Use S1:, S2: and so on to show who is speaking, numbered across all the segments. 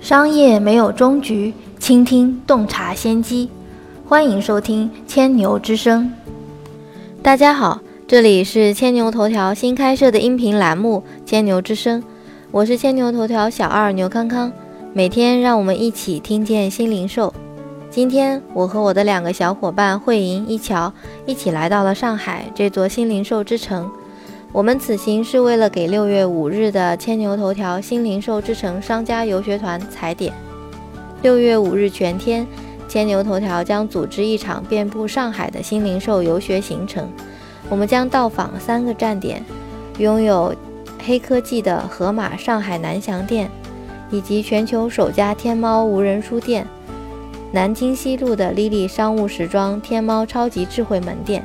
S1: 商业没有终局，倾听洞察先机。欢迎收听千牛之声。大家好，这里是千牛头条新开设的音频栏目《千牛之声》，我是千牛头条小二牛康康。每天让我们一起听见新零售。今天我和我的两个小伙伴慧莹、一乔一起来到了上海这座新零售之城。我们此行是为了给六月五日的千牛头条新零售之城商家游学团踩点。六月五日全天，千牛头条将组织一场遍布上海的新零售游学行程。我们将到访三个站点：拥有黑科技的盒马上海南翔店，以及全球首家天猫无人书店——南京西路的 Lily 商务时装天猫超级智慧门店。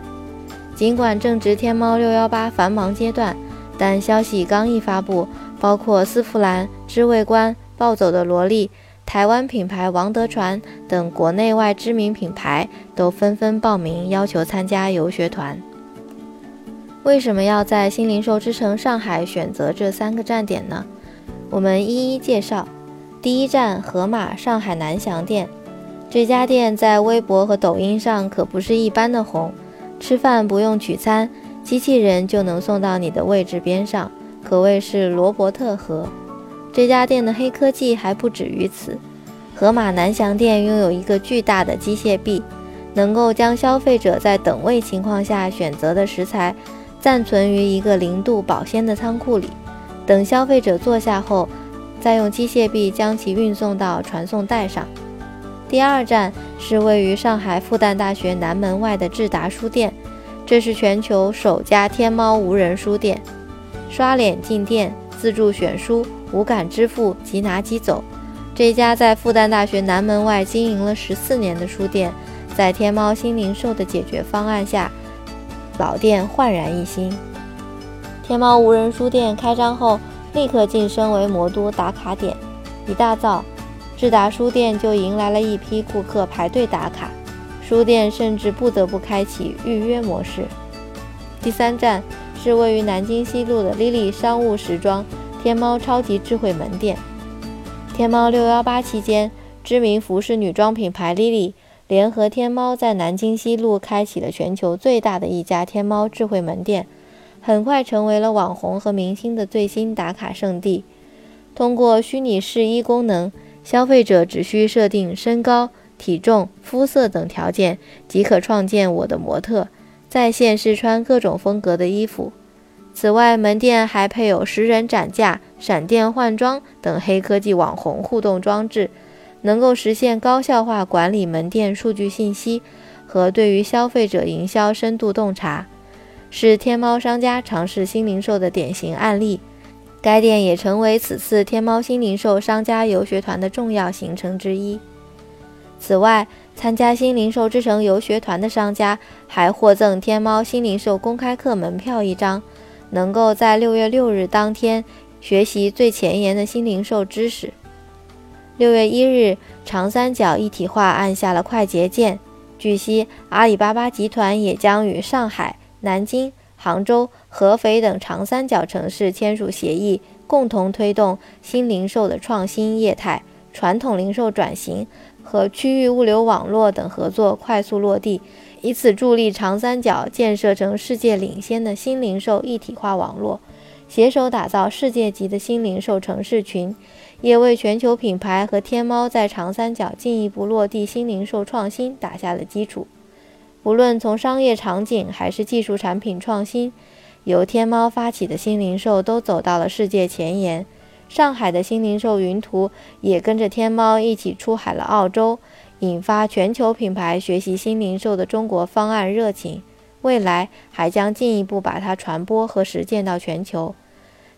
S1: 尽管正值天猫六幺八繁忙阶段，但消息刚一发布，包括丝芙兰、知味观、暴走的萝莉、台湾品牌王德传等国内外知名品牌都纷纷报名，要求参加游学团。为什么要在新零售之城上海选择这三个站点呢？我们一一介绍。第一站，盒马上海南翔店，这家店在微博和抖音上可不是一般的红。吃饭不用取餐，机器人就能送到你的位置边上，可谓是罗伯特盒。这家店的黑科技还不止于此。盒马南翔店拥有一个巨大的机械臂，能够将消费者在等位情况下选择的食材暂存于一个零度保鲜的仓库里，等消费者坐下后，再用机械臂将其运送到传送带上。第二站是位于上海复旦大学南门外的智达书店，这是全球首家天猫无人书店，刷脸进店、自助选书、无感支付、即拿即走。这家在复旦大学南门外经营了十四年的书店，在天猫新零售的解决方案下，老店焕然一新。天猫无人书店开张后，立刻晋升为魔都打卡点，一大早。智达书店就迎来了一批顾客排队打卡，书店甚至不得不开启预约模式。第三站是位于南京西路的 Lily 商务时装天猫超级智慧门店。天猫六幺八期间，知名服饰女装品牌 Lily 联合天猫在南京西路开启了全球最大的一家天猫智慧门店，很快成为了网红和明星的最新打卡圣地。通过虚拟试衣功能。消费者只需设定身高、体重、肤色等条件，即可创建我的模特，在线试穿各种风格的衣服。此外，门店还配有十人展架、闪电换装等黑科技网红互动装置，能够实现高效化管理门店数据信息和对于消费者营销深度洞察，是天猫商家尝试新零售的典型案例。该店也成为此次天猫新零售商家游学团的重要行程之一。此外，参加新零售之城游学团的商家还获赠天猫新零售公开课门票一张，能够在六月六日当天学习最前沿的新零售知识。六月一日，长三角一体化按下了快捷键。据悉，阿里巴巴集团也将与上海、南京。杭州、合肥等长三角城市签署协议，共同推动新零售的创新业态、传统零售转型和区域物流网络等合作快速落地，以此助力长三角建设成世界领先的新零售一体化网络，携手打造世界级的新零售城市群，也为全球品牌和天猫在长三角进一步落地新零售创新打下了基础。无论从商业场景还是技术产品创新，由天猫发起的新零售都走到了世界前沿。上海的新零售云图也跟着天猫一起出海了澳洲，引发全球品牌学习新零售的中国方案热情。未来还将进一步把它传播和实践到全球。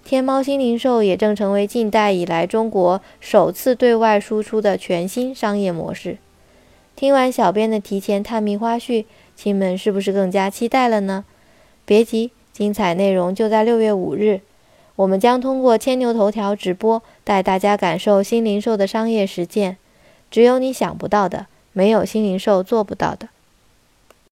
S1: 天猫新零售也正成为近代以来中国首次对外输出的全新商业模式。听完小编的提前探秘花絮，亲们是不是更加期待了呢？别急，精彩内容就在六月五日，我们将通过千牛头条直播带大家感受新零售的商业实践。只有你想不到的，没有新零售做不到的。